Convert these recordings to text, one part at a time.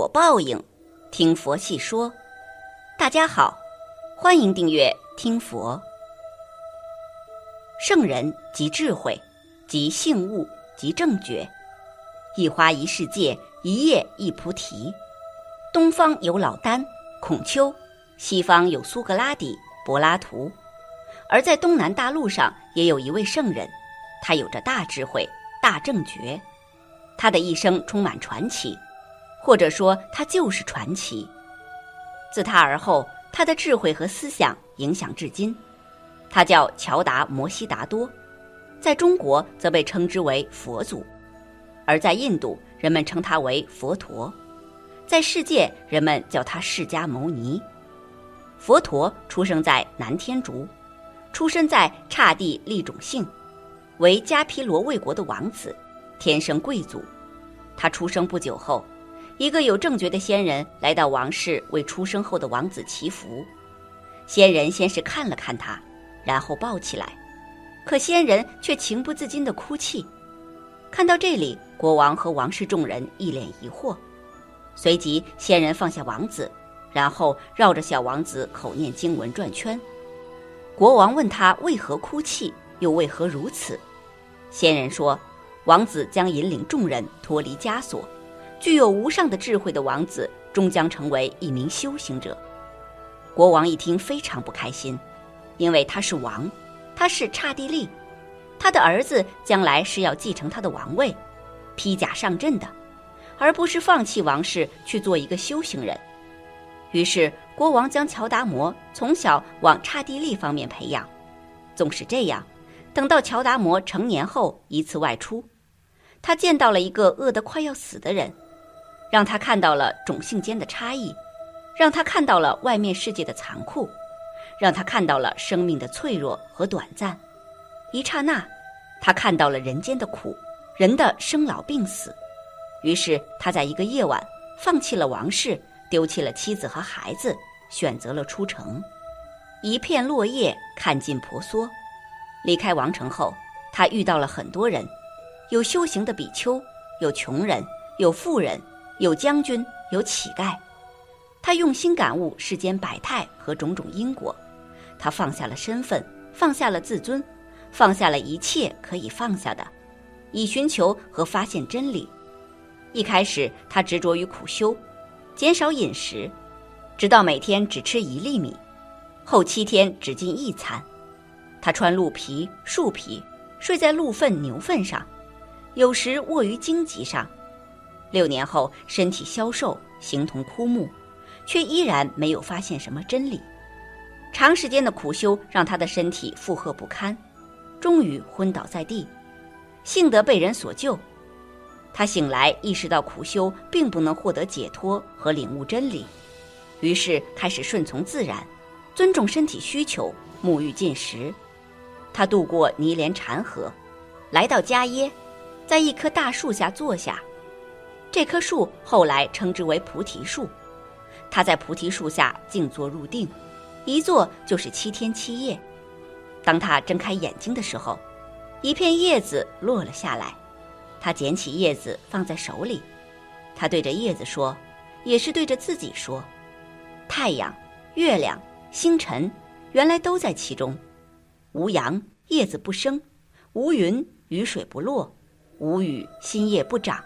果报应，听佛细说。大家好，欢迎订阅听佛。圣人即智慧，即性悟，即正觉。一花一世界，一叶一菩提。东方有老聃、孔丘，西方有苏格拉底、柏拉图，而在东南大陆上也有一位圣人，他有着大智慧、大正觉。他的一生充满传奇，或者说他就是传奇。自他而后，他的智慧和思想影响至今。他叫乔达摩悉达多，在中国则被称之为佛祖，而在印度人们称他为佛陀，在世界人们叫他释迦牟尼。佛陀出生在南天竺，出生在刹帝利种姓，为迦毗罗卫国的王子。天生贵族，他出生不久后，一个有正觉的仙人来到王室为出生后的王子祈福。仙人先是看了看他，然后抱起来，可仙人却情不自禁地哭泣。看到这里，国王和王室众人一脸疑惑。随即，仙人放下王子，然后绕着小王子口念经文转圈。国王问他为何哭泣，又为何如此？仙人说。王子将引领众人脱离枷锁，具有无上的智慧的王子终将成为一名修行者。国王一听非常不开心，因为他是王，他是刹帝利，他的儿子将来是要继承他的王位，披甲上阵的，而不是放弃王室去做一个修行人。于是国王将乔达摩从小往刹帝利方面培养，纵使这样。等到乔达摩成年后，一次外出，他见到了一个饿得快要死的人，让他看到了种姓间的差异，让他看到了外面世界的残酷，让他看到了生命的脆弱和短暂。一刹那，他看到了人间的苦，人的生老病死。于是他在一个夜晚，放弃了王室，丢弃了妻子和孩子，选择了出城。一片落叶，看尽婆娑。离开王城后，他遇到了很多人，有修行的比丘，有穷人，有富人，有将军，有乞丐。他用心感悟世间百态和种种因果，他放下了身份，放下了自尊，放下了一切可以放下的，以寻求和发现真理。一开始，他执着于苦修，减少饮食，直到每天只吃一粒米，后七天只进一餐。他穿鹿皮、树皮，睡在鹿粪、牛粪上，有时卧于荆棘上。六年后，身体消瘦，形同枯木，却依然没有发现什么真理。长时间的苦修让他的身体负荷不堪，终于昏倒在地。幸得被人所救，他醒来意识到苦修并不能获得解脱和领悟真理，于是开始顺从自然，尊重身体需求，沐浴进食。他渡过尼连禅河，来到迦耶，在一棵大树下坐下。这棵树后来称之为菩提树。他在菩提树下静坐入定，一坐就是七天七夜。当他睁开眼睛的时候，一片叶子落了下来。他捡起叶子放在手里，他对着叶子说，也是对着自己说：“太阳、月亮、星辰，原来都在其中。”无阳，叶子不生；无云，雨水不落；无雨，新叶不长。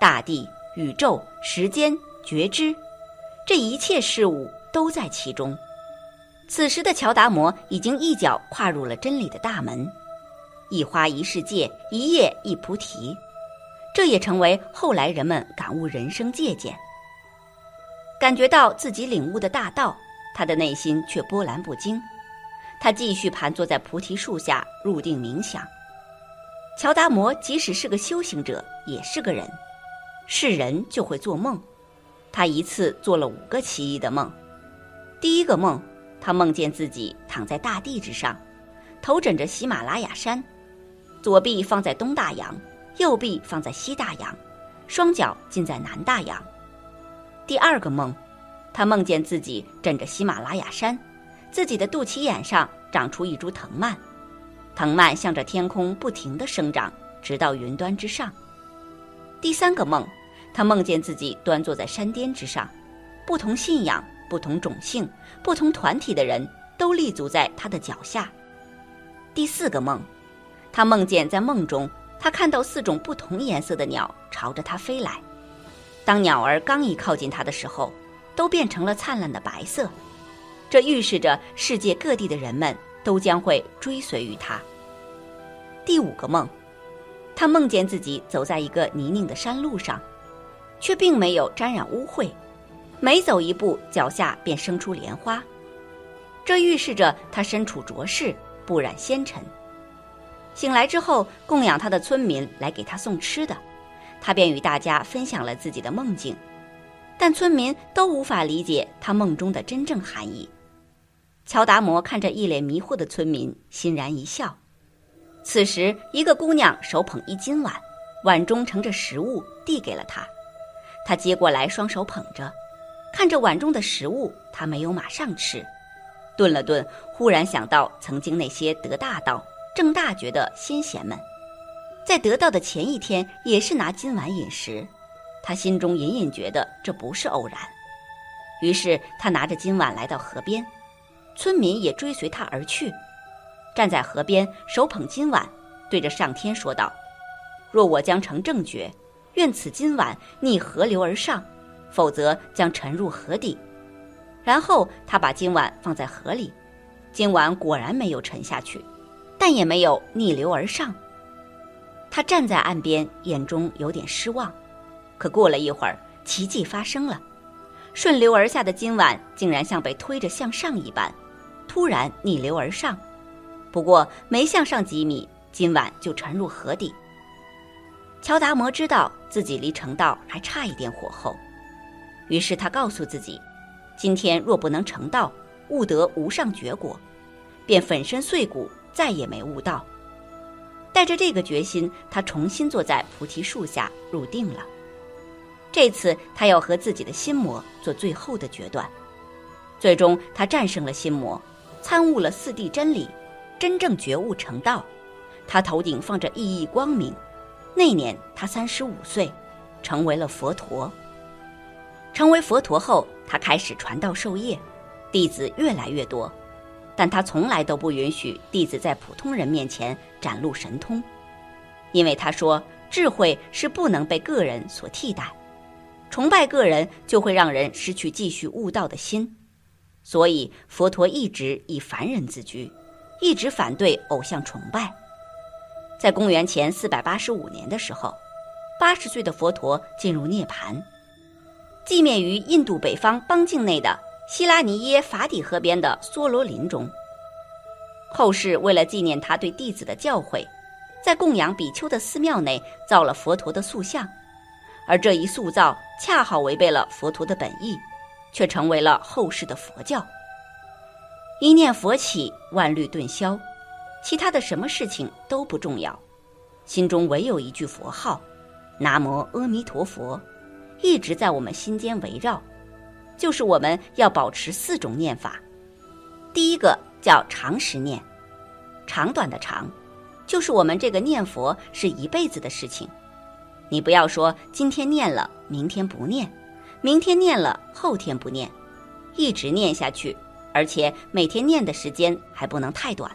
大地、宇宙、时间、觉知，这一切事物都在其中。此时的乔达摩已经一脚跨入了真理的大门。一花一世界，一叶一菩提，这也成为后来人们感悟人生借鉴。感觉到自己领悟的大道，他的内心却波澜不惊。他继续盘坐在菩提树下入定冥想。乔达摩即使是个修行者，也是个人，是人就会做梦。他一次做了五个奇异的梦。第一个梦，他梦见自己躺在大地之上，头枕着喜马拉雅山，左臂放在东大洋，右臂放在西大洋，双脚浸在南大洋。第二个梦，他梦见自己枕着喜马拉雅山。自己的肚脐眼上长出一株藤蔓，藤蔓向着天空不停地生长，直到云端之上。第三个梦，他梦见自己端坐在山巅之上，不同信仰、不同种姓、不同团体的人都立足在他的脚下。第四个梦，他梦见在梦中，他看到四种不同颜色的鸟朝着他飞来。当鸟儿刚一靠近他的时候，都变成了灿烂的白色。这预示着世界各地的人们都将会追随于他。第五个梦，他梦见自己走在一个泥泞的山路上，却并没有沾染污秽，每走一步，脚下便生出莲花。这预示着他身处浊世。不染纤尘。醒来之后，供养他的村民来给他送吃的，他便与大家分享了自己的梦境，但村民都无法理解他梦中的真正含义。乔达摩看着一脸迷惑的村民，欣然一笑。此时，一个姑娘手捧一金碗，碗中盛着食物，递给了他。他接过来，双手捧着，看着碗中的食物，他没有马上吃。顿了顿，忽然想到曾经那些得大道、正大觉的先贤们，在得道的前一天也是拿金碗饮食，他心中隐隐觉得这不是偶然。于是他拿着金碗来到河边，村民也追随他而去，站在河边，手捧金碗，对着上天说道：“若我将成正觉，愿此金碗逆河流而上，否则将沉入河底。”然后他把金碗放在河里，金碗果然没有沉下去，但也没有逆流而上。他站在岸边，眼中有点失望。可过了一会儿，奇迹发生了，顺流而下的金碗竟然像被推着向上一般，突然逆流而上。不过没向上几米，今晚就沉入河底。乔达摩知道自己离成道还差一点火候，于是他告诉自己。今天若不能成道，悟得无上觉果，便粉身碎骨，再也没悟道。带着这个决心，他重新坐在菩提树下入定了。这次他要和自己的心魔做最后的决断。最终，他战胜了心魔，参悟了四谛真理，真正觉悟成道。他头顶放着熠熠光明。那年他三十五岁，成为了佛陀。成为佛陀后，他开始传道授业，弟子越来越多，但他从来都不允许弟子在普通人面前展露神通，因为他说智慧是不能被个人所替代，崇拜个人就会让人失去继续悟道的心，所以佛陀一直以凡人自居，一直反对偶像崇拜。在公元前四百八十五年的时候，八十岁的佛陀进入涅槃。寂灭于印度北方邦境内的希拉尼耶法底河边的梭罗林中。后世为了纪念他对弟子的教诲，在供养比丘的寺庙内造了佛陀的塑像，而这一塑造恰好违背了佛陀的本意，却成为了后世的佛教。一念佛起，万虑顿消，其他的什么事情都不重要，心中唯有一句佛号：南无阿弥陀佛。一直在我们心间围绕，就是我们要保持四种念法。第一个叫长时念，长短的长，就是我们这个念佛是一辈子的事情。你不要说今天念了，明天不念，明天念了，后天不念，一直念下去，而且每天念的时间还不能太短。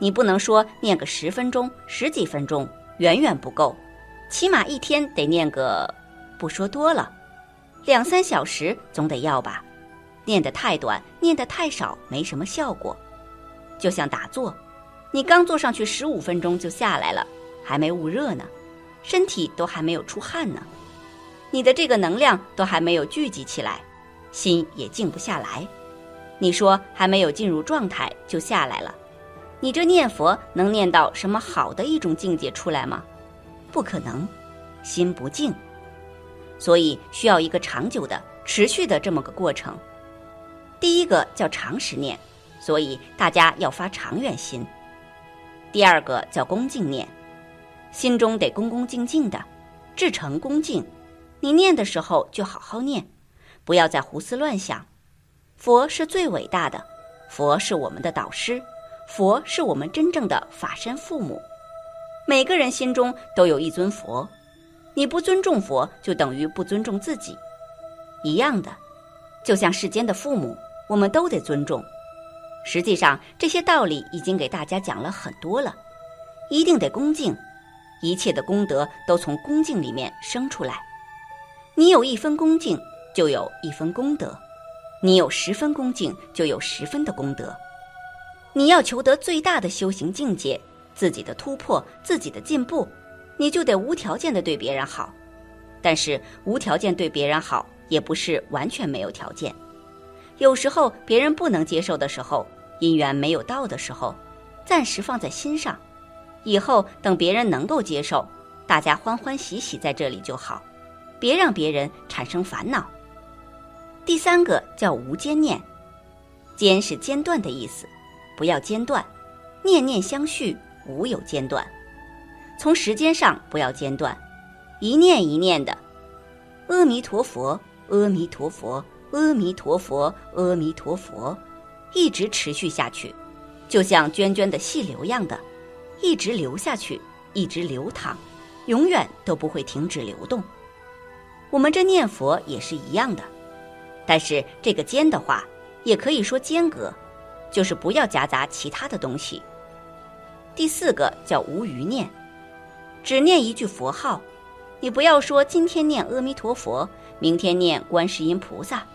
你不能说念个十分钟、十几分钟，远远不够，起码一天得念个。不说多了，两三小时总得要吧？念得太短，念得太少，没什么效果。就像打坐，你刚坐上去十五分钟就下来了，还没捂热呢，身体都还没有出汗呢，你的这个能量都还没有聚集起来，心也静不下来。你说还没有进入状态就下来了，你这念佛能念到什么好的一种境界出来吗？不可能，心不静。所以需要一个长久的、持续的这么个过程。第一个叫长时念，所以大家要发长远心。第二个叫恭敬念，心中得恭恭敬敬的，至诚恭敬。你念的时候就好好念，不要再胡思乱想。佛是最伟大的，佛是我们的导师，佛是我们真正的法身父母。每个人心中都有一尊佛。你不尊重佛，就等于不尊重自己。一样的，就像世间的父母，我们都得尊重。实际上，这些道理已经给大家讲了很多了。一定得恭敬，一切的功德都从恭敬里面生出来。你有一分恭敬，就有一分功德；你有十分恭敬，就有十分的功德。你要求得最大的修行境界，自己的突破，自己的进步，你就得无条件的对别人好。但是无条件对别人好，也不是完全没有条件。有时候别人不能接受的时候，因缘没有到的时候，暂时放在心上，以后等别人能够接受，大家欢欢喜喜在这里就好，别让别人产生烦恼。第三个叫无间念，间是间断的意思。不要间断，念念相续，无有间断。从时间上不要间断，一念一念的，阿弥陀佛，阿弥陀佛，阿弥陀佛，阿弥陀佛，一直持续下去，就像涓涓的细流样的，一直流下去，一直流淌，永远都不会停止流动。我们这念佛也是一样的，但是这个间的话，也可以说间隔。就是不要夹杂其他的东西。第四个叫无余念，只念一句佛号，你不要说今天念阿弥陀佛，明天念观世音菩萨，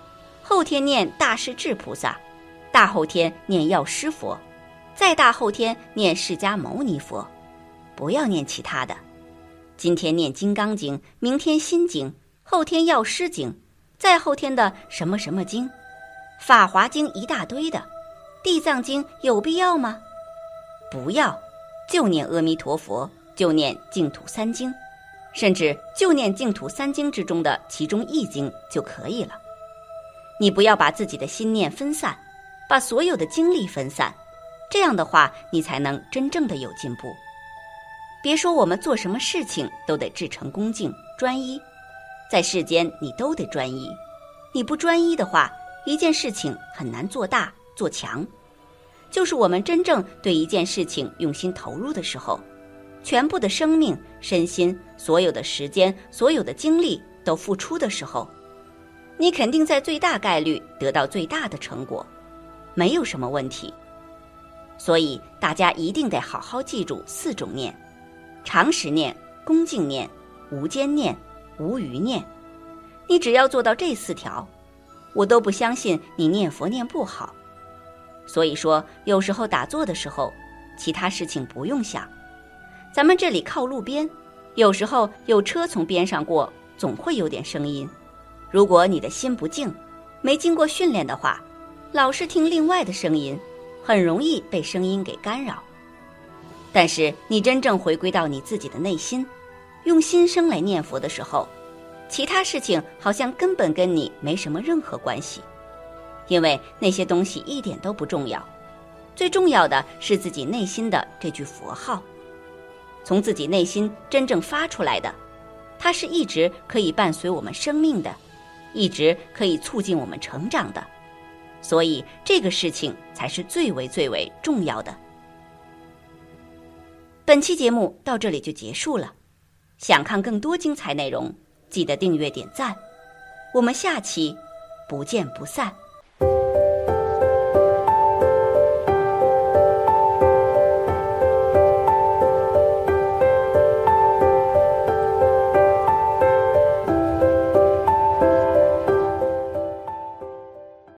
后天念大势至菩萨，大后天念药师佛，再大后天念释迦牟尼佛，不要念其他的。今天念金刚经，明天心经，后天药师经，再后天的什么什么经，法华经一大堆的。地藏经有必要吗？不要，就念阿弥陀佛，就念净土三经，甚至就念净土三经之中的其中一经就可以了。你不要把自己的心念分散，把所有的精力分散，这样的话，你才能真正的有进步。别说我们做什么事情都得至诚恭敬专一，在世间你都得专一，你不专一的话，一件事情很难做大。做强，就是我们真正对一件事情用心投入的时候，全部的生命、身心、所有的时间、所有的精力都付出的时候，你肯定在最大概率得到最大的成果，没有什么问题。所以大家一定得好好记住四种念：常识念、恭敬念、无间念、无余念。你只要做到这四条，我都不相信你念佛念不好。所以说，有时候打坐的时候，其他事情不用想。咱们这里靠路边，有时候有车从边上过，总会有点声音。如果你的心不静，没经过训练的话，老是听另外的声音，很容易被声音给干扰。但是你真正回归到你自己的内心，用心声来念佛的时候，其他事情好像根本跟你没什么任何关系。因为那些东西一点都不重要，最重要的是自己内心的这句佛号，从自己内心真正发出来的，它是一直可以伴随我们生命的，一直可以促进我们成长的，所以这个事情才是最为最为重要的。本期节目到这里就结束了，想看更多精彩内容，记得订阅点赞，我们下期不见不散。